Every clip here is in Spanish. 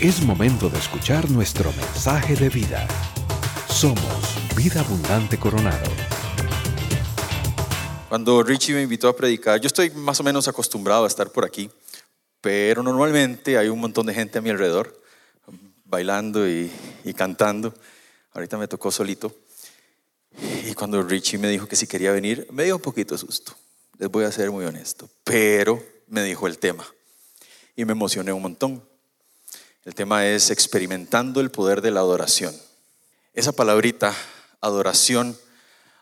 Es momento de escuchar nuestro mensaje de vida. Somos Vida Abundante Coronado. Cuando Richie me invitó a predicar, yo estoy más o menos acostumbrado a estar por aquí, pero normalmente hay un montón de gente a mi alrededor, bailando y, cantando. Ahorita me tocó solito. Y cuando Richie me dijo que si quería venir, me dio un poquito de susto. Les voy a ser muy honesto. Pero me dijo el tema. Y me emocioné un montón. El tema es experimentando el poder de la adoración. Esa palabrita, adoración,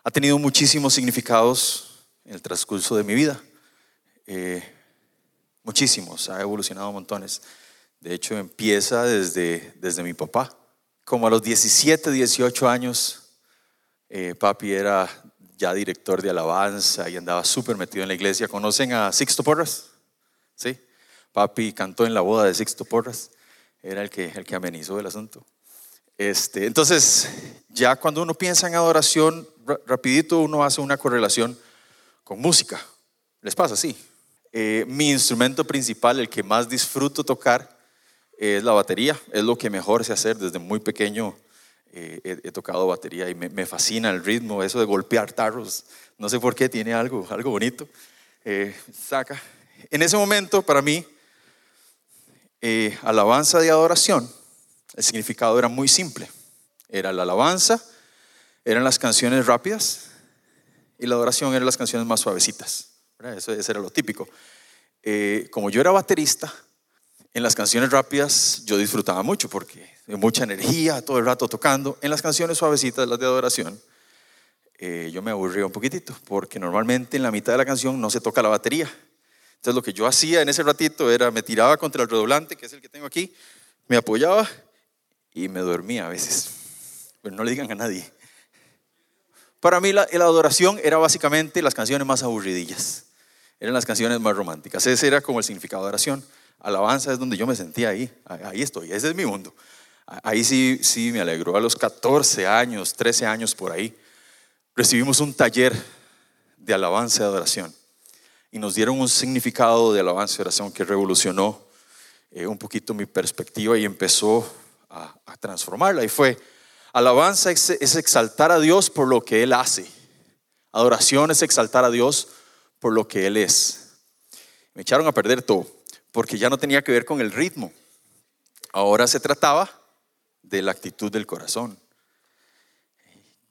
ha tenido muchísimos significados en el transcurso de mi vida. Eh, muchísimos, ha evolucionado montones. De hecho, empieza desde, desde mi papá. Como a los 17, 18 años, eh, papi era ya director de alabanza y andaba súper metido en la iglesia. ¿Conocen a Sixto Porras? Sí. Papi cantó en la boda de Sixto Porras. Era el que, el que amenizó el asunto. Este, entonces, ya cuando uno piensa en adoración, rapidito uno hace una correlación con música. ¿Les pasa? Sí. Eh, mi instrumento principal, el que más disfruto tocar, es la batería. Es lo que mejor sé hacer desde muy pequeño eh, he, tocado batería y me, fascina el ritmo, eso de golpear tarros. No sé por qué, tiene algo, algo bonito. Eh, saca. En ese momento, para mí, eh, alabanza de adoración, el significado era muy simple. Era la alabanza, eran las canciones rápidas y la adoración eran las canciones más suavecitas. Eso, era lo típico. como yo era baterista, en las canciones rápidas yo disfrutaba mucho porque mucha energía, todo el rato tocando. En las canciones suavecitas, las de adoración, eh, yo me aburría un poquitito, porque normalmente en la mitad de la canción no se toca la batería. Entonces lo que yo hacía en ese ratito era me tiraba contra el redoblante, que es el que tengo aquí, me apoyaba y me dormía a veces. Pero no le digan a nadie. Para mí la, la adoración era básicamente las canciones más aburridillas. Eran las canciones más románticas. Ese era como el significado de adoración. Alabanza es donde yo me sentía ahí. Ahí estoy. Ese es mi mundo. Ahí sí, sí me alegró. A los 14 años, 13 años por ahí, recibimos un taller de alabanza y adoración. Y nos dieron un significado de alabanza y adoración que revolucionó eh, un poquito mi perspectiva y empezó a, transformarla. Y fue, alabanza es, es exaltar a Dios por lo que Él hace. Adoración es exaltar a Dios por lo que Él es. Me echaron a perder todo, porque ya no tenía que ver con el ritmo. Ahora se trataba de la actitud del corazón.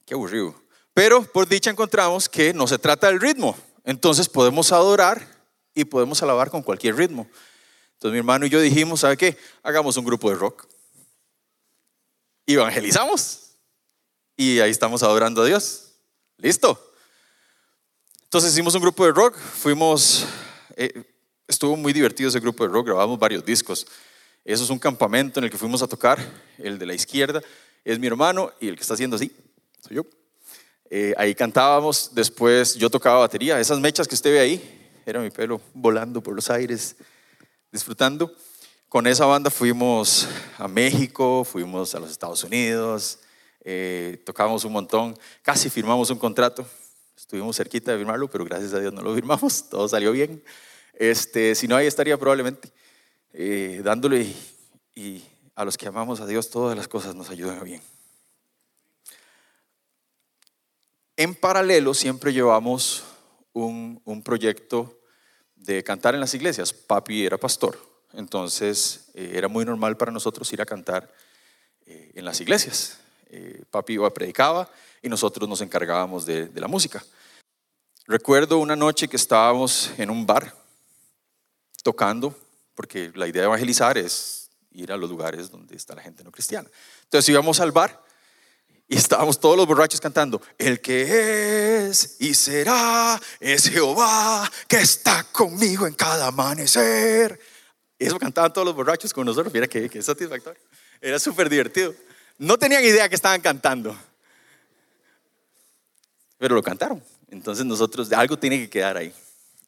Qué aburrido. Pero por dicha encontramos que no se trata del ritmo. Entonces podemos adorar y podemos alabar con cualquier ritmo. Entonces mi hermano y yo dijimos, ¿sabe qué? Hagamos un grupo de rock. Evangelizamos. Y ahí estamos adorando a Dios. ¿Listo? Entonces hicimos un grupo de rock. Fuimos, eh, estuvo muy divertido ese grupo de rock. Grabamos varios discos. Eso es un campamento en el que fuimos a tocar. El de la izquierda es mi hermano y el que está haciendo así soy yo. Eh, ahí cantábamos, después yo tocaba batería. Esas mechas que usted ve ahí, era mi pelo volando por los aires, disfrutando. Con esa banda fuimos a México, fuimos a los Estados Unidos, eh, tocábamos un montón, casi firmamos un contrato. Estuvimos cerquita de firmarlo, pero gracias a Dios no lo firmamos, todo salió bien. Este, si no, ahí estaría probablemente. Eh, dándole y, a los que amamos a Dios todas las cosas nos ayudan bien. En paralelo siempre llevamos un, proyecto de cantar en las iglesias. Papi era pastor, entonces eh, era muy normal para nosotros ir a cantar eh, en las iglesias. papi iba, predicaba y nosotros nos encargábamos de, de la música. Recuerdo una noche que estábamos en un bar tocando porque la idea de evangelizar es ir a los lugares donde está la gente no cristiana. Entonces íbamos al bar y estábamos todos los borrachos cantando, el que es y será es Jehová que está conmigo en cada amanecer. Eso cantaban todos los borrachos con nosotros, mira qué, qué satisfactorio. Era súper divertido. No tenían idea que estaban cantando, pero lo cantaron. Entonces nosotros, algo tiene que quedar ahí.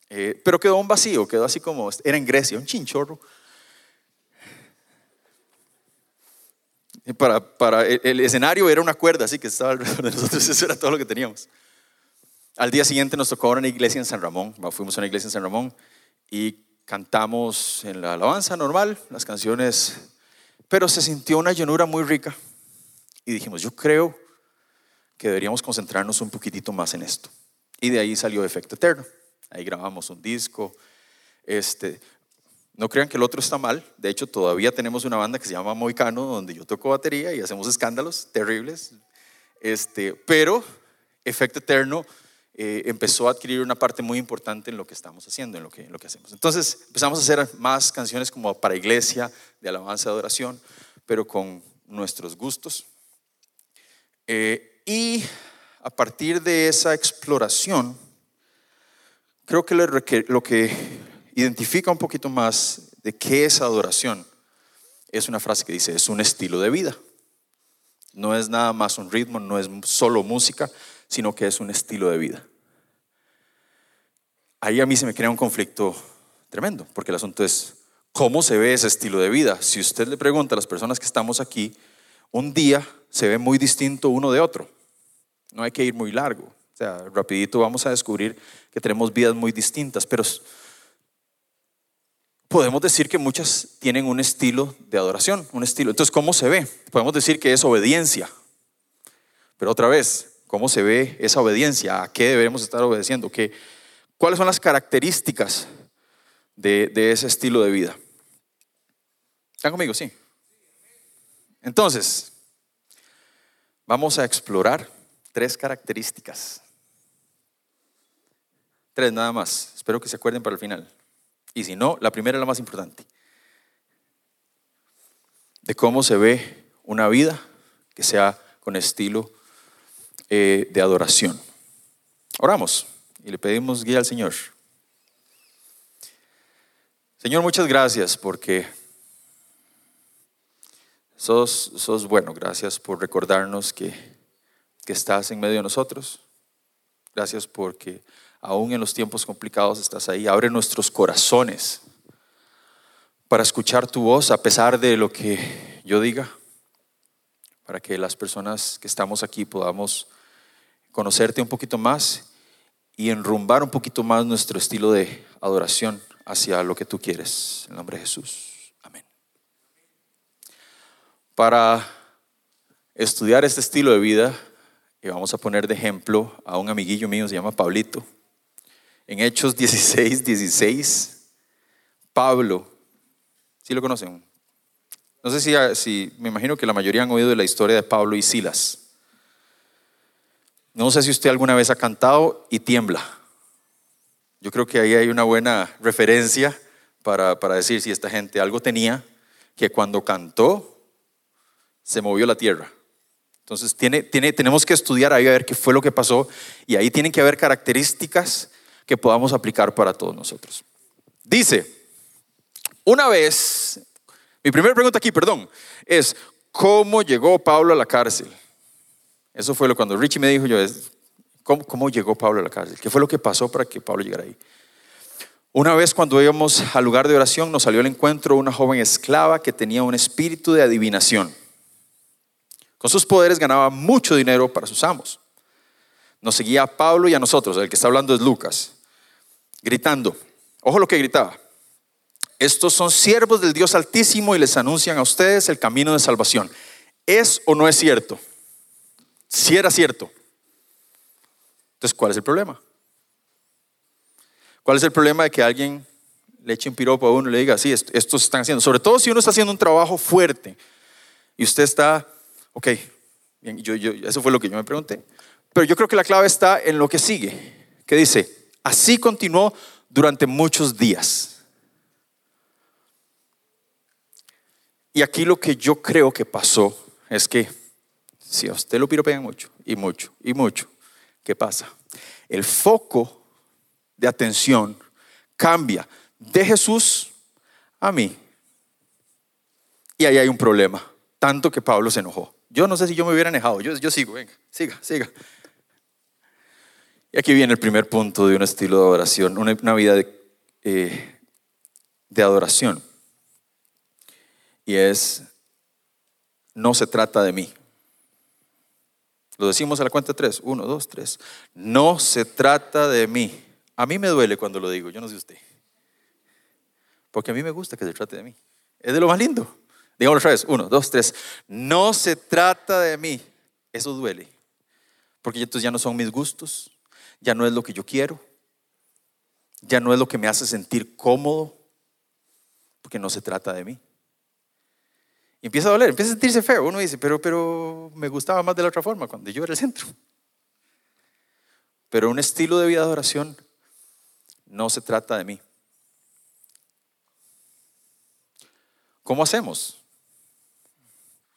Eh, pero quedó un vacío, quedó así como, era en Grecia, un chinchorro. Para, el, escenario era una cuerda, así que estaba alrededor de nosotros, eso era todo lo que teníamos. Al día siguiente nos tocó una iglesia en San Ramón, fuimos a una iglesia en San Ramón y cantamos en la alabanza normal las canciones Pero se sintió una llanura muy rica y dijimos, yo creo que deberíamos concentrarnos un poquitito más en esto. Y de ahí salió Efecto Eterno. Ahí grabamos un disco. Este, no crean que el otro está mal. De hecho, todavía tenemos una banda que se llama Moicano, donde yo toco batería y hacemos escándalos terribles. Este, pero Efecto Eterno eh, empezó a adquirir una parte muy importante en lo que estamos haciendo, en lo que, lo que hacemos. Entonces empezamos a hacer más canciones como para iglesia, de alabanza, de adoración, pero con nuestros gustos. Eh, y a partir de esa exploración, creo que lo que identifica un poquito más de qué es adoración es una frase que dice, es un estilo de vida. No es nada más un ritmo, no es solo música, sino que es un estilo de vida. Ahí a mí se me crea un conflicto tremendo, porque el asunto es, ¿cómo se ve ese estilo de vida? Si usted le pregunta a las personas que estamos aquí, un día se ve muy distinto uno de otro. No hay que ir muy largo. O sea, rapidito vamos a descubrir que tenemos vidas muy distintas, pero podemos decir que muchas tienen un estilo de adoración, un estilo. Entonces, ¿cómo se ve? Podemos decir que es obediencia. Pero otra vez, ¿cómo se ve esa obediencia? ¿A qué debemos estar obedeciendo? ¿Qué, ¿Cuáles son las características de, de ese estilo de vida? ¿Están conmigo? Sí. Entonces, vamos a explorar tres características. Tres nada más. Espero que se acuerden para el final. Y si no, la primera es la más importante. De cómo se ve una vida que sea con estilo eh, de adoración. Oramos y le pedimos guía al Señor. Señor, muchas gracias porque sos, sos bueno. Gracias por recordarnos que, que estás en medio de nosotros. Gracias porque aún en los tiempos complicados estás ahí. Abre nuestros corazones para escuchar tu voz a pesar de lo que yo diga, para que las personas que estamos aquí podamos conocerte un poquito más y enrumbar un poquito más nuestro estilo de adoración hacia lo que tú quieres. En nombre de Jesús. para estudiar este estilo de vida, vamos a poner de ejemplo a un amiguillo mío, se llama Pablito. En Hechos 16, 16, Pablo, ¿sí lo conocen? No sé si, si, me imagino que la mayoría han oído de la historia de Pablo y Silas. No sé si usted alguna vez ha cantado y tiembla. Yo creo que ahí hay una buena referencia para, para decir si esta gente algo tenía, que cuando cantó se movió la tierra. Entonces tiene, tiene, tenemos que estudiar ahí a ver qué fue lo que pasó y ahí tienen que haber características que podamos aplicar para todos nosotros. Dice, una vez, mi primera pregunta aquí, perdón, es, ¿cómo llegó Pablo a la cárcel? Eso fue lo cuando Richie me dijo yo, ¿cómo, ¿cómo llegó Pablo a la cárcel? ¿Qué fue lo que pasó para que Pablo llegara ahí? Una vez cuando íbamos al lugar de oración nos salió al encuentro una joven esclava que tenía un espíritu de adivinación. Con sus poderes ganaba mucho dinero para sus amos. Nos seguía a Pablo y a nosotros, el que está hablando es Lucas, gritando. Ojo lo que gritaba. Estos son siervos del Dios Altísimo y les anuncian a ustedes el camino de salvación. ¿Es o no es cierto? Si era cierto. Entonces, ¿cuál es el problema? ¿Cuál es el problema de que alguien le eche un piropo a uno y le diga, sí, estos están haciendo? Sobre todo si uno está haciendo un trabajo fuerte y usted está Ok, yo, eso fue lo que yo me pregunté. Pero yo creo que la clave está en lo que sigue, que dice, así continuó durante muchos días. Y aquí lo que yo creo que pasó es que si a usted lo piropean mucho, y mucho, y mucho, ¿qué pasa? El foco de atención cambia de Jesús a mí. Y ahí hay un problema, tanto que Pablo se enojó. Yo no sé si yo me hubiera enojado. Yo, yo sigo, venga, siga, siga. Y aquí viene el primer punto de un estilo de adoración, una, vida de, eh, de adoración. Y es, no se trata de mí. Lo decimos a la cuenta tres. Uno, dos, tres. No se trata de mí. A mí me duele cuando lo digo, yo no sé usted. Porque a mí me gusta que se trate de mí. Es de lo más lindo. Digámoslo otra vez. Uno, dos, tres. No se trata de mí. Eso duele. Porque entonces ya no son mis gustos. Ya no es lo que yo quiero. Ya no es lo que me hace sentir cómodo. Porque no se trata de mí. Empieza a doler, empieza a sentirse feo. Uno dice, pero, pero me gustaba más de la otra forma, cuando yo era el centro. Pero un estilo de vida de oración no se trata de mí. ¿Cómo hacemos?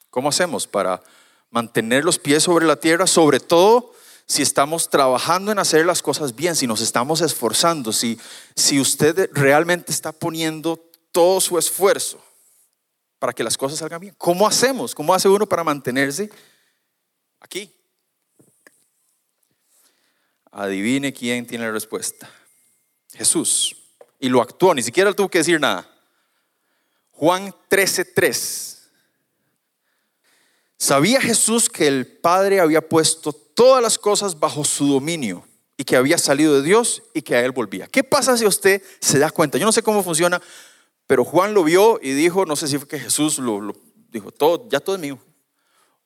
¿Cómo hacemos para mantener los pies sobre la tierra? Sobre todo si estamos trabajando en hacer las cosas bien, si nos estamos esforzando, si, si usted realmente está poniendo todo su esfuerzo para que las cosas salgan bien. ¿Cómo hacemos? ¿Cómo hace uno para mantenerse aquí? Adivine quién tiene la respuesta. Jesús. Y lo actuó, ni siquiera tuvo que decir nada. Juan 13:3. Sabía Jesús que el Padre había puesto todas las cosas bajo su dominio y que había salido de Dios y que a Él volvía. ¿Qué pasa si usted se da cuenta? Yo no sé cómo funciona, pero Juan lo vio y dijo, no sé si fue que Jesús lo, dijo, todo, ya todo es mío.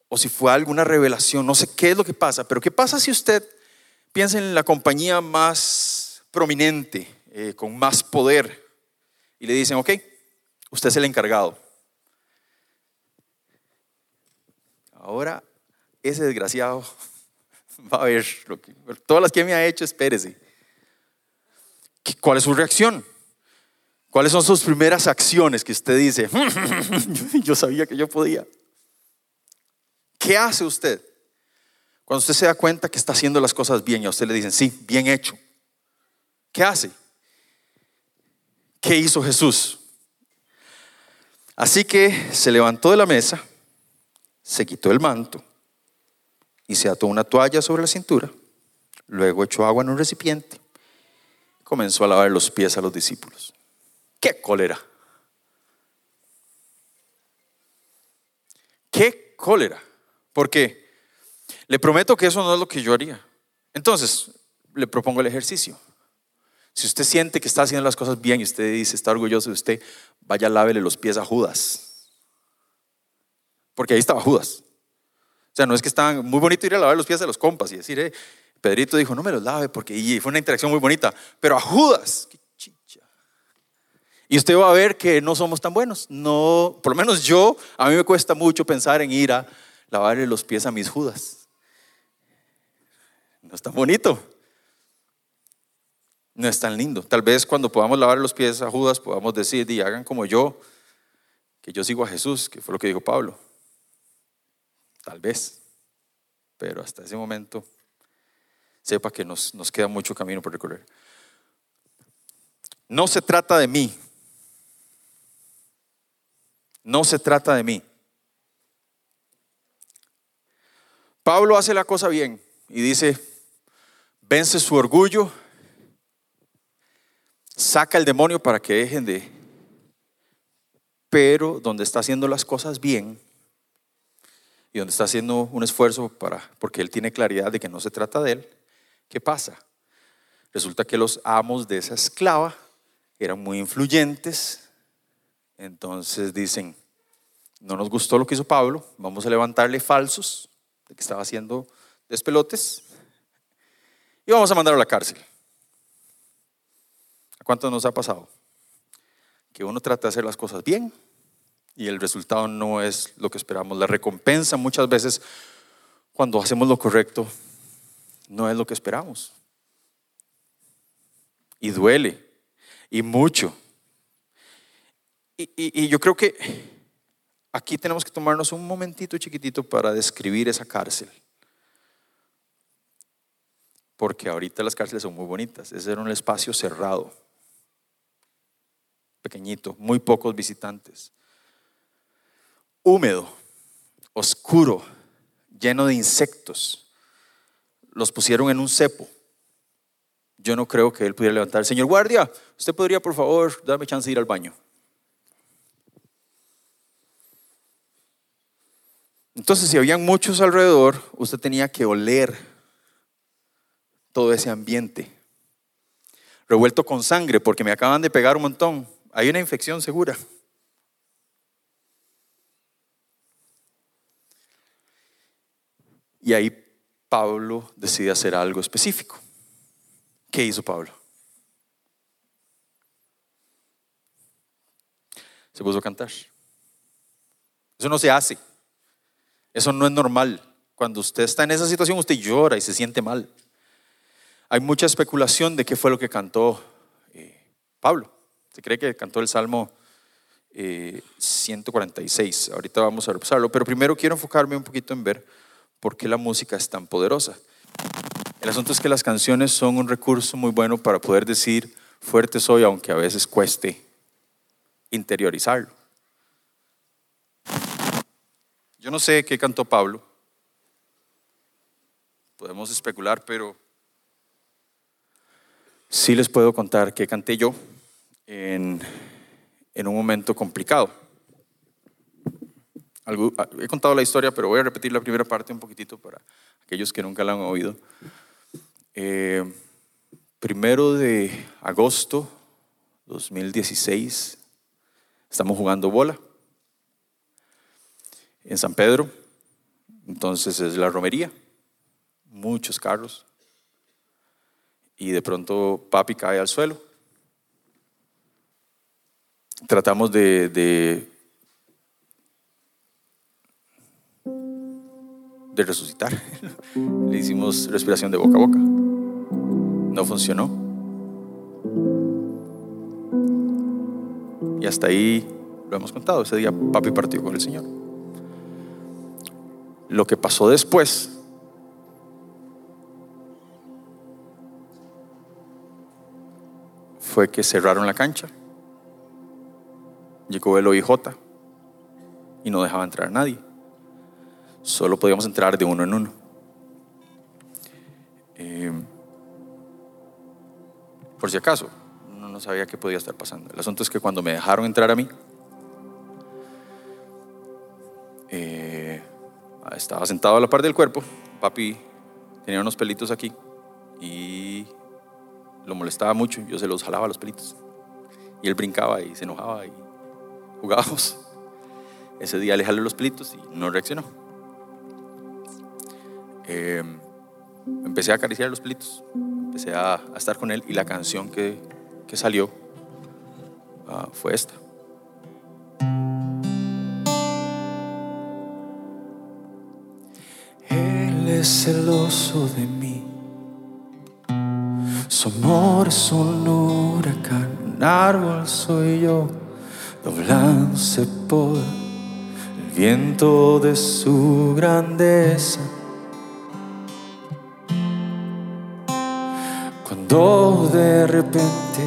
O si fue alguna revelación, no sé qué es lo que pasa. Pero ¿qué pasa si usted piensa en la compañía más prominente, eh, con más poder, y le dicen, ok, usted es el encargado. Ahora, ese desgraciado va a ver lo que, todas las que me ha hecho, espérese. ¿Cuál es su reacción? ¿Cuáles son sus primeras acciones que usted dice, yo sabía que yo podía? ¿Qué hace usted? Cuando usted se da cuenta que está haciendo las cosas bien y a usted le dicen, sí, bien hecho. ¿Qué hace? ¿Qué hizo Jesús? Así que se levantó de la mesa, se quitó el manto y se ató una toalla sobre la cintura. Luego echó agua en un recipiente comenzó a lavar los pies a los discípulos. ¡Qué cólera! ¡Qué cólera! Porque le prometo que eso no es lo que yo haría. Entonces, le propongo el ejercicio. Si usted siente que está haciendo las cosas bien y usted dice, está orgulloso de usted, vaya, lávele los pies a Judas. Porque ahí estaba Judas. O sea, no es que estaban muy bonito ir a lavar los pies de los compas y decir, eh, Pedrito dijo, no me los lave porque fue una interacción muy bonita. Pero a Judas, y usted va a ver que no somos tan buenos. No, por lo menos yo, a mí me cuesta mucho pensar en ir a lavarle los pies a mis Judas. No es tan bonito. No es tan lindo. Tal vez cuando podamos lavar los pies a Judas podamos decir, y hagan como yo, que yo sigo a Jesús, que fue lo que dijo Pablo. Tal vez. Pero hasta ese momento, sepa que nos, nos queda mucho camino por recorrer. No se trata de mí, no se trata de mí. Pablo hace la cosa bien y dice, vence su orgullo, saca el demonio para que dejen de... Pero donde está haciendo las cosas bien donde está haciendo un esfuerzo para, porque él tiene claridad de que no se trata de él, ¿qué pasa? Resulta que los amos de esa esclava eran muy influyentes, entonces dicen, no nos gustó lo que hizo Pablo, vamos a levantarle falsos de que estaba haciendo despelotes y vamos a mandarlo a la cárcel. ¿A cuánto nos ha pasado? Que uno trata de hacer las cosas bien y el resultado no es lo que esperamos. La recompensa muchas veces cuando hacemos lo correcto no es lo que esperamos. Y duele, y mucho. Y, yo creo que aquí tenemos que tomarnos un momentito chiquitito para describir esa cárcel. Porque ahorita las cárceles son muy bonitas. Ese era un espacio cerrado, pequeñito, muy pocos visitantes. Húmedo, oscuro, lleno de insectos. Los pusieron en un cepo. Yo no creo que él pudiera levantar. Señor guardia, usted podría por favor darme chance de ir al baño. Entonces, si habían muchos alrededor, usted tenía que oler todo ese ambiente. Revuelto con sangre, porque me acaban de pegar un montón. Hay una infección segura. Y ahí Pablo decide hacer algo específico. ¿Qué hizo Pablo? Se puso a cantar. Eso no se hace. Eso no es normal. Cuando usted está en esa situación, usted llora y se siente mal. Hay mucha especulación de qué fue lo que cantó eh, Pablo. Se cree que cantó el Salmo 146. Eh, Ahorita vamos a repasarlo, pero primero quiero enfocarme un poquito en ver por qué la música es tan poderosa. El asunto es que las canciones son un recurso muy bueno para poder decir fuerte soy, aunque a veces cueste interiorizarlo. Yo no sé qué cantó Pablo, podemos especular, pero sí les puedo contar que canté yo en, en un momento complicado. He contado la historia, pero voy a repetir la primera parte un poquitito para aquellos que nunca la han oído. Eh, primero de agosto 2016, estamos jugando bola en San Pedro, entonces es la romería, muchos carros, y de pronto papi cae al suelo. Tratamos de, de, de resucitar. Le hicimos respiración de boca a boca. No funcionó. Y hasta ahí lo hemos contado. Ese día papi partió con el Señor. Lo que pasó después fue que cerraron la cancha. Llegó el OIJ y no dejaba entrar a nadie. Solo podíamos entrar de uno en uno. Eh, por si acaso, no sabía qué podía estar pasando. El asunto es que cuando me dejaron entrar a mí, eh, estaba sentado a la par del cuerpo, papi tenía unos pelitos aquí y lo molestaba mucho, yo se los jalaba los pelitos. Y él brincaba y se enojaba y jugábamos. Ese día le jalé los pelitos y no reaccionó. Eh, empecé a acariciar los pelitos, empecé a, estar con él y la canción que, salió ah, fue esta. Él es celoso de mí. Su amor es un huracán, un árbol soy yo, doblándose por el viento de su grandeza. Cuando de repente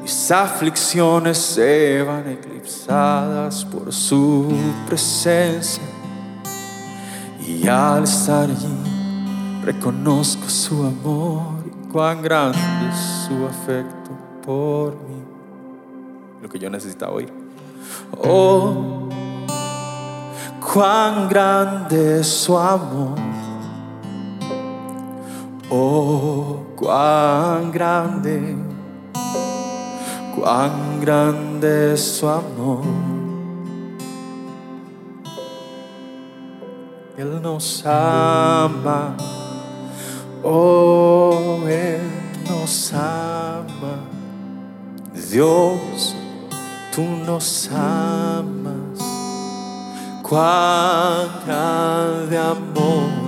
mis aflicciones se van eclipsadas por su presencia y al estar allí reconozco su amor y cuán grande es su afecto por mí. Lo que yo necesitaba oír. Oh, cuán grande es su amor. Oh, cuán grande, cuán grande es su amor. Él nos ama. Oh, Él nos ama. Dios, tú nos amas. Cuán grande amor.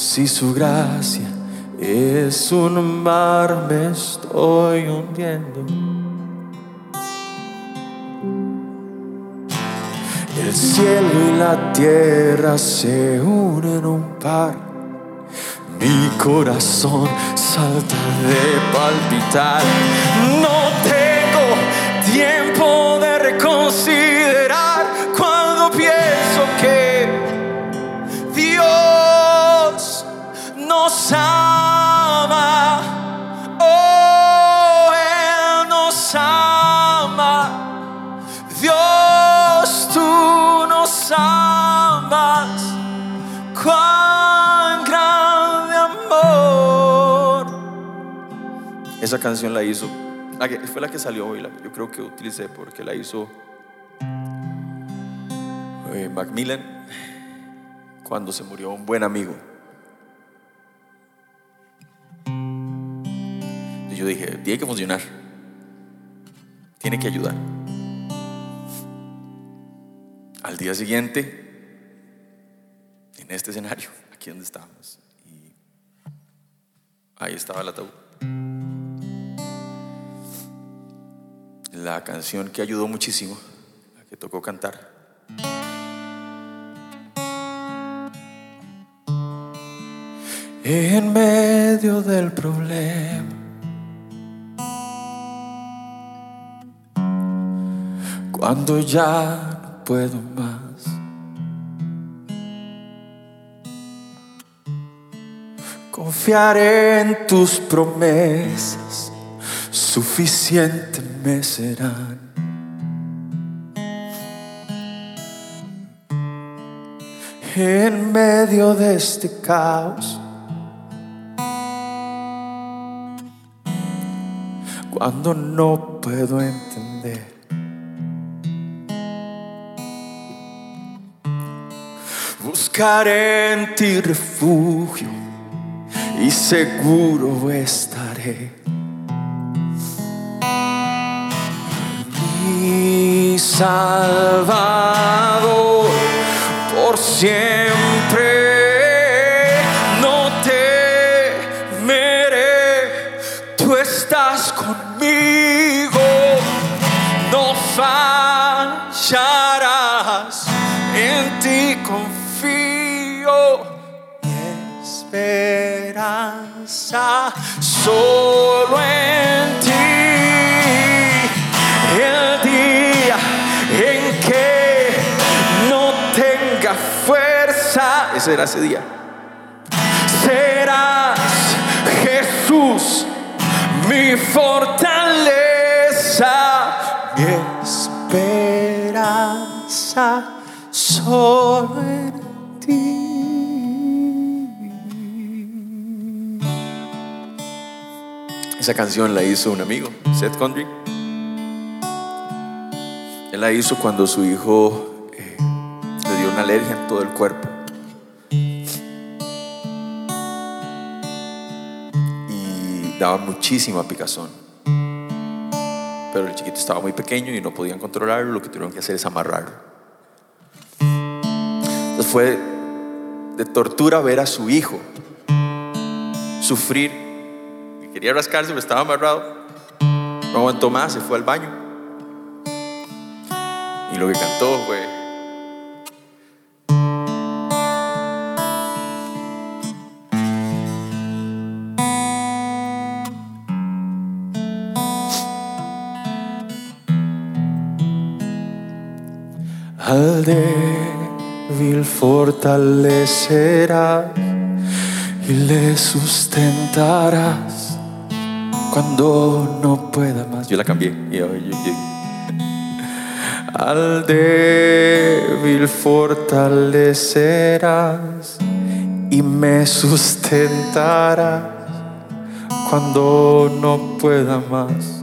Si su gracia es un mar, me estoy hundiendo. El cielo y la tierra se unen un par. Mi corazón salta de palpitar. No te tiempo de reconsiderar Esa canción la hizo, fue la que salió hoy, yo creo que utilicé porque la hizo eh, Macmillan cuando se murió un buen amigo. Y yo dije, tiene que funcionar, tiene que ayudar. Al día siguiente, en este escenario, aquí donde estábamos, y ahí estaba el ataúd. La canción que ayudó muchísimo, la que tocó cantar. En medio del problema. Cuando ya no puedo más. Confiaré en tus promesas, suficiente me serán. En medio de este caos, cuando no puedo entender. Buscaré en ti refugio y seguro estaré. Salvador por siempre. Ese era ese día. serás Jesús, mi fortaleza, mi esperanza, solo en ti. Esa canción la hizo un amigo, Seth Condry. Él la hizo cuando su hijo eh, le dio una alergia en todo el cuerpo. Daba muchísima picazón. Pero el chiquito estaba muy pequeño y no podían controlarlo. Lo que tuvieron que hacer es amarrarlo. Entonces fue de tortura ver a su hijo sufrir Quería rascarse, pero estaba amarrado. No aguantó más, se fue al baño. Y lo que cantó fue. Al débil fortalecerás y le sustentarás cuando no pueda más. Yo la cambié. Yo- yo- yo- Al débil fortalecerás y me sustentarás cuando no pueda más.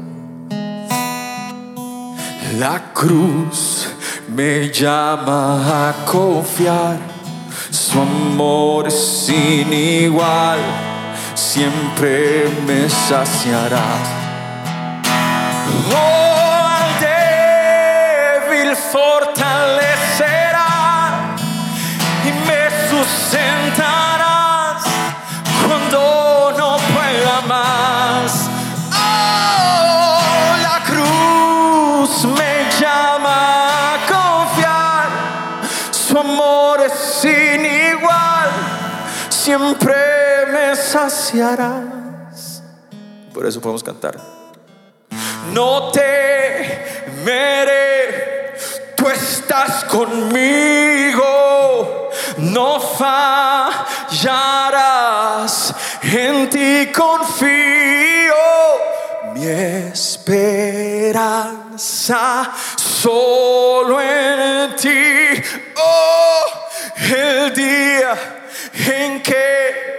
La cruz me llama a confiar, su amor es sin igual, siempre me saciarás. Oh, al débil Por eso podemos cantar. No temeré, tú estás conmigo, no fallarás, en ti confío, mi esperanza solo en ti. Oh, el día en que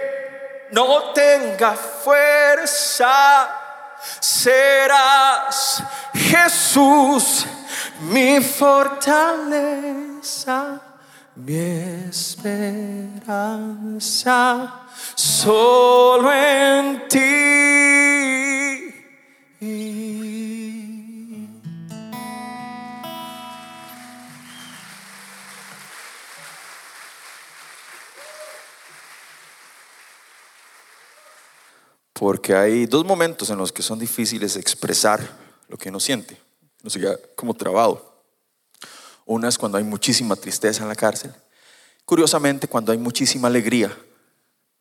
no tenga fuerza serás Jesús, mi fortaleza, mi esperanza, solo en ti. Porque hay dos momentos en los que son difíciles expresar lo que uno siente. No se queda como trabado. Una es cuando hay muchísima tristeza en la cárcel. Curiosamente, cuando hay muchísima alegría,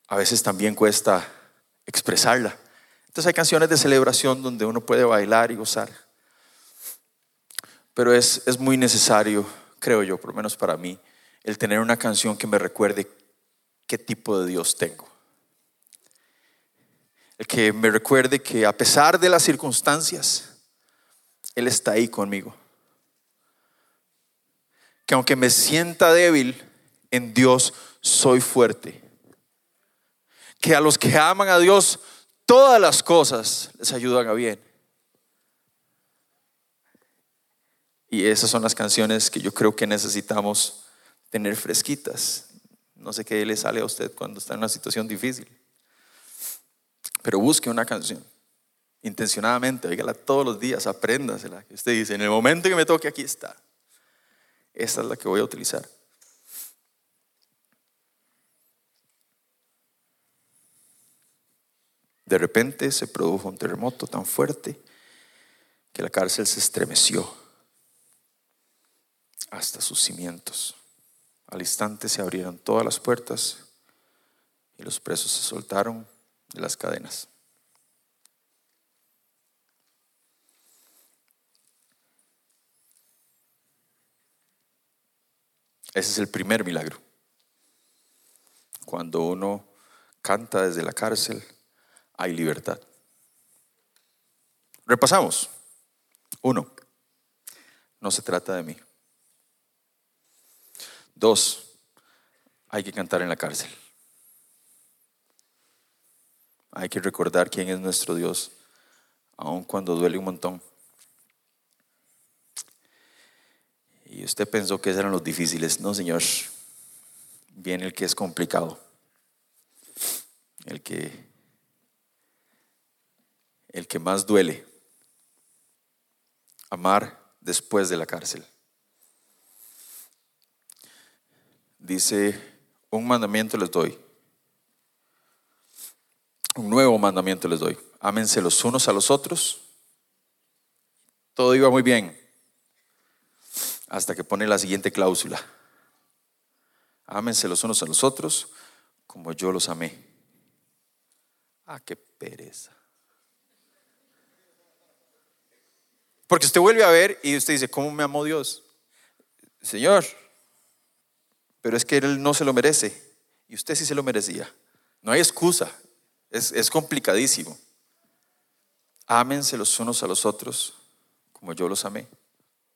a veces también cuesta expresarla. Entonces hay canciones de celebración donde uno puede bailar y gozar. Pero es, es muy necesario, creo yo, por lo menos para mí, el tener una canción que me recuerde qué tipo de Dios tengo el que me recuerde que a pesar de las circunstancias, Él está ahí conmigo. Que aunque me sienta débil, en Dios soy fuerte. Que a los que aman a Dios, todas las cosas les ayudan a bien. Y esas son las canciones que yo creo que necesitamos tener fresquitas. No sé qué le sale a usted cuando está en una situación difícil. Pero busque una canción. Intencionadamente, oígala todos los días, apréndasela. Usted dice, en el momento que me toque, aquí está. Esta es la que voy a utilizar. De repente se produjo un terremoto tan fuerte que la cárcel se estremeció hasta sus cimientos. Al instante se abrieron todas las puertas y los presos se soltaron de las cadenas. Ese es el primer milagro. Cuando uno canta desde la cárcel, hay libertad. Repasamos. Uno, no se trata de mí. Dos, hay que cantar en la cárcel. Hay que recordar quién es nuestro Dios, aun cuando duele un montón. Y usted pensó que eran los difíciles. No, Señor. Viene el que es complicado. El que el que más duele. Amar después de la cárcel. Dice, un mandamiento les doy un nuevo mandamiento les doy. Ámense los unos a los otros. Todo iba muy bien. Hasta que pone la siguiente cláusula. Ámense los unos a los otros como yo los amé. Ah, qué pereza. Porque usted vuelve a ver y usted dice, ¿cómo me amó Dios? Señor, pero es que Él no se lo merece y usted sí se lo merecía. No hay excusa. Es, complicadísimo. Ámense los unos a los otros como yo los amé.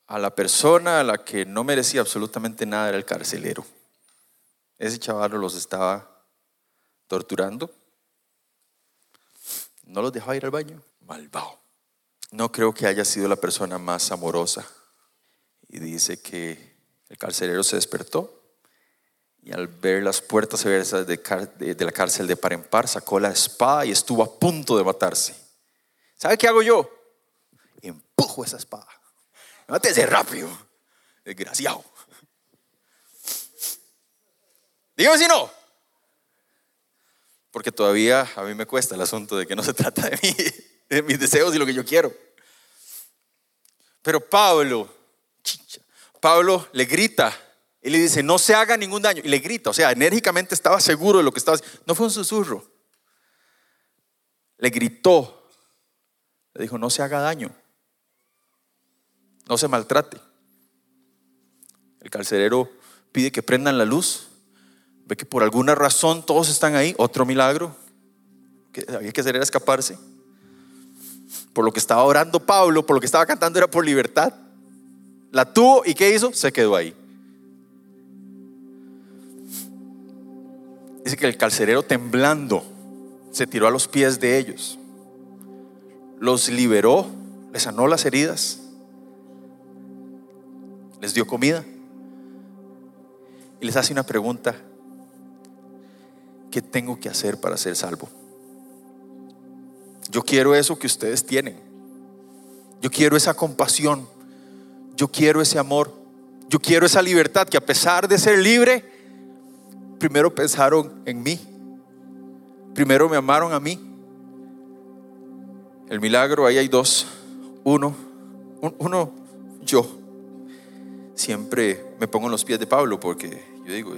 A la persona a la que no merecía absolutamente nada era el carcelero. Ese chaval los estaba torturando. No los dejaba ir al baño. Malvado. No creo que haya sido la persona más amorosa. Y dice que el carcelero se despertó y al ver las puertas abiertas de, la cárcel de par en par, sacó la espada y estuvo a punto de matarse. ¿Sabe qué hago yo? Empujo esa espada. Mátese rápido, desgraciado. Dígame si no. Porque todavía a mí me cuesta el asunto de que no se trata de mí, de mis deseos y lo que yo quiero. Pero Pablo, Pablo le grita y le dice, no se haga ningún daño. Y le grita, o sea, enérgicamente estaba seguro de lo que estaba haciendo. No fue un susurro. Le gritó. Le dijo, no se haga daño. No se maltrate. El carcelero pide que prendan la luz. Ve que por alguna razón todos están ahí. Otro milagro. Que había que hacer era escaparse. Por lo que estaba orando Pablo, por lo que estaba cantando era por libertad. La tuvo y ¿qué hizo? Se quedó ahí. Dice que el carcerero temblando se tiró a los pies de ellos. los liberó, les sanó las heridas, les dio comida y les hace una pregunta, ¿qué tengo que hacer para ser salvo? Yo quiero eso que ustedes tienen. Yo quiero esa compasión. Yo quiero ese amor. Yo quiero esa libertad que a pesar de ser libre, primero pensaron en mí. Primero me amaron a mí. El milagro, ahí hay dos. Uno, uno, yo. Siempre me pongo en los pies de Pablo porque yo digo,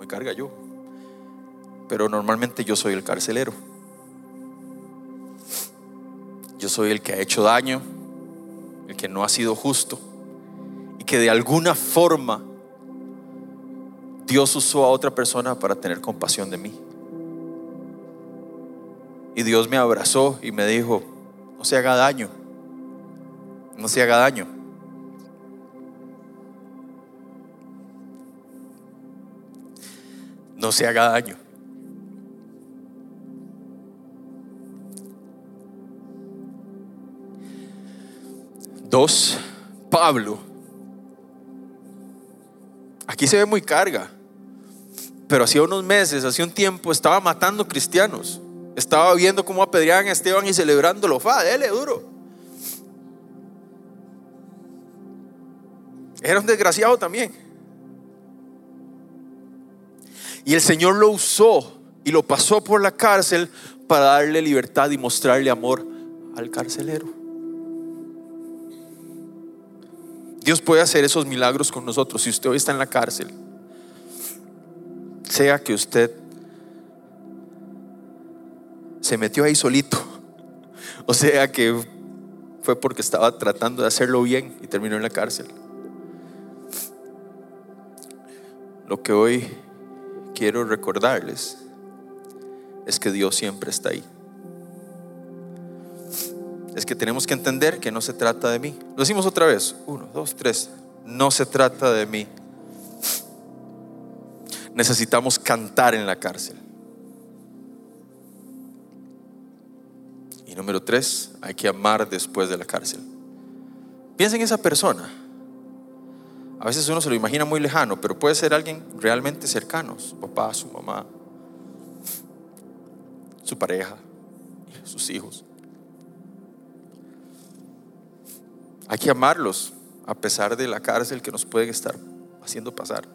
me carga yo. Pero normalmente yo soy el carcelero. Yo soy el que ha hecho daño, el que no ha sido justo y que de alguna forma Dios usó a otra persona para tener compasión de mí. Y Dios me abrazó y me dijo, no se haga daño, no se haga daño. No se haga daño. Dos, Pablo. Aquí se ve muy carga, pero hacía unos meses, hacía un tiempo, estaba matando cristianos. Estaba viendo cómo apedreaban a Esteban y celebrándolo. Fa, dele duro. Era un desgraciado también. Y el Señor lo usó y lo pasó por la cárcel para darle libertad y mostrarle amor al carcelero. Dios puede hacer esos milagros con nosotros. Si usted hoy está en la cárcel, sea que usted se metió ahí solito, o sea que fue porque estaba tratando de hacerlo bien y terminó en la cárcel. Lo que hoy quiero recordarles es que Dios siempre está ahí es que tenemos que entender que no se trata de mí. Lo decimos otra vez. Uno, dos, tres. No se trata de mí. Necesitamos cantar en la cárcel. Y número tres, hay que amar después de la cárcel. Piensa en esa persona. A veces uno se lo imagina muy lejano, pero puede ser alguien realmente cercano, su papá, su mamá, su pareja, sus hijos. Hay que amarlos a pesar de la cárcel que nos pueden estar haciendo pasar.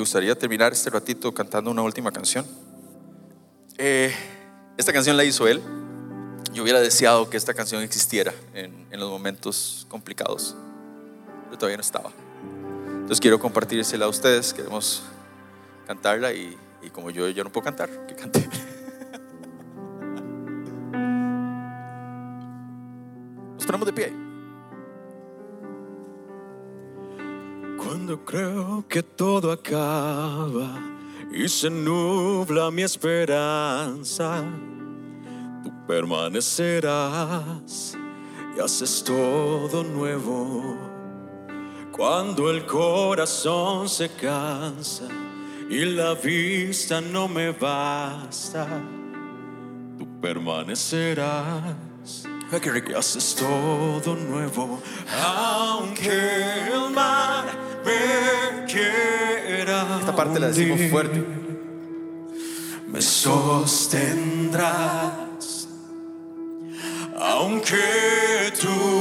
Me gustaría terminar este ratito cantando una última canción. Eh, esta canción la hizo él. Yo hubiera deseado que esta canción existiera en, en los momentos complicados, pero todavía no estaba. Entonces quiero compartírsela a ustedes. Queremos cantarla y, como yo, yo no puedo cantar, que cante. Nos ponemos de pie. Creo que todo acaba y se nubla mi esperanza, tú permanecerás y haces todo nuevo. Cuando el corazón se cansa y la vista no me basta, tú permanecerás. Y haces todo nuevo, aunque el mar me quiera. Esta parte la decimos fuerte. Me sostendrás, aunque tu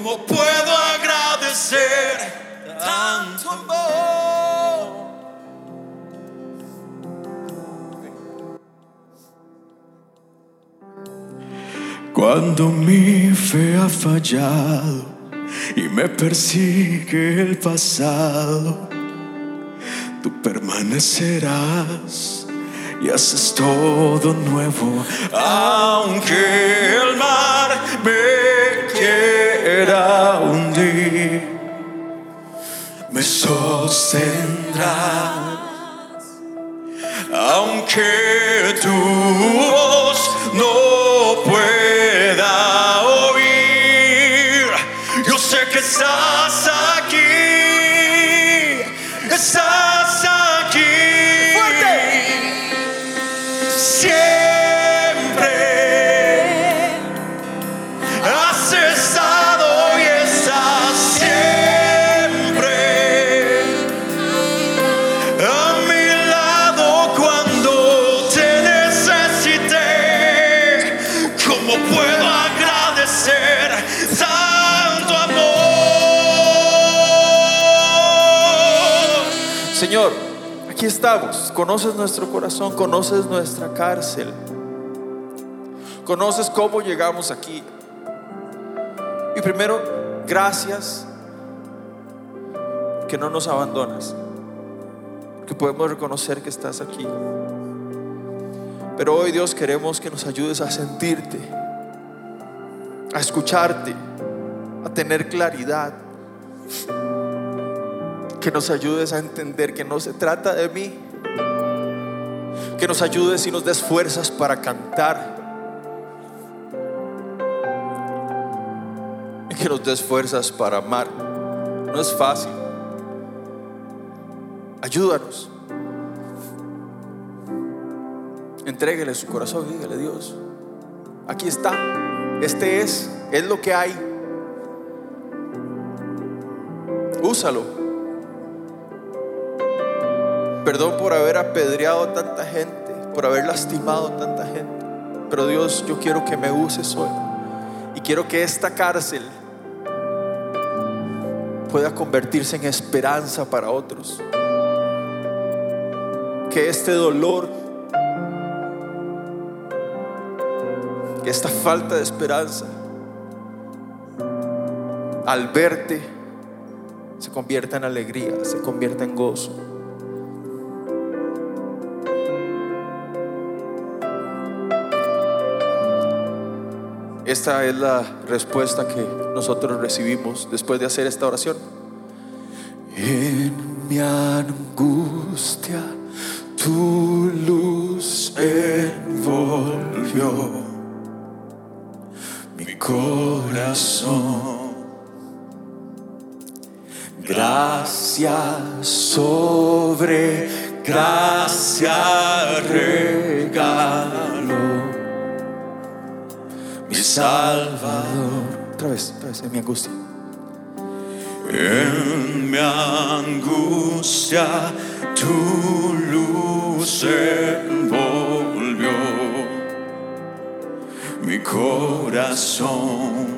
¿Cómo puedo agradecer tanto amor? Cuando mi fe ha fallado y me persigue el pasado, tú permanecerás y haces todo nuevo, aunque el mar me quiera hundir, me sostendrás, aunque tu Conoces nuestro corazón, conoces nuestra cárcel. Conoces cómo llegamos aquí. Y primero, gracias que no nos abandonas. Que podemos reconocer que estás aquí. Pero hoy Dios queremos que nos ayudes a sentirte, a escucharte, a tener claridad que nos ayudes a entender que no se trata de mí, que nos ayudes y nos des fuerzas para cantar, y que nos des fuerzas para amar. No es fácil. Ayúdanos. Entréguele su corazón dígale Dios, aquí está, este es, es lo que hay. Úsalo. Perdón por haber apedreado a tanta gente, por haber lastimado a tanta gente. Pero Dios, yo quiero que me uses hoy. Y quiero que esta cárcel pueda convertirse en esperanza para otros. Que este dolor, que esta falta de esperanza, al verte, se convierta en alegría, se convierta en gozo. Esta es la respuesta que nosotros recibimos después de hacer esta oración. En mi angustia tu luz envolvió mi corazón. Gracias sobre gracia mi Salvador. Otra vez, otra vez, en mi angustia. En mi angustia tu luz envolvió mi corazón.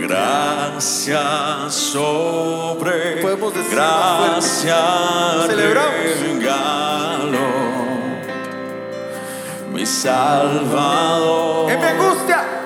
Gracias sobre Podemos decirlo más fuerte. gracia Celebramos. Mi Salvador. En mi angustia.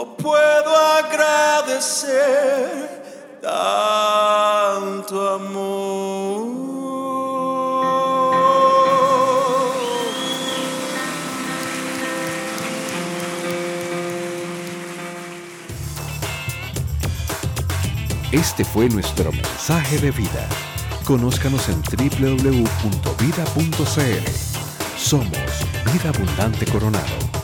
¿Cómo puedo agradecer tanto amor? Este fue nuestro mensaje de vida. Conózcanos en www.vida.cl. Somos Vida Abundante Coronado.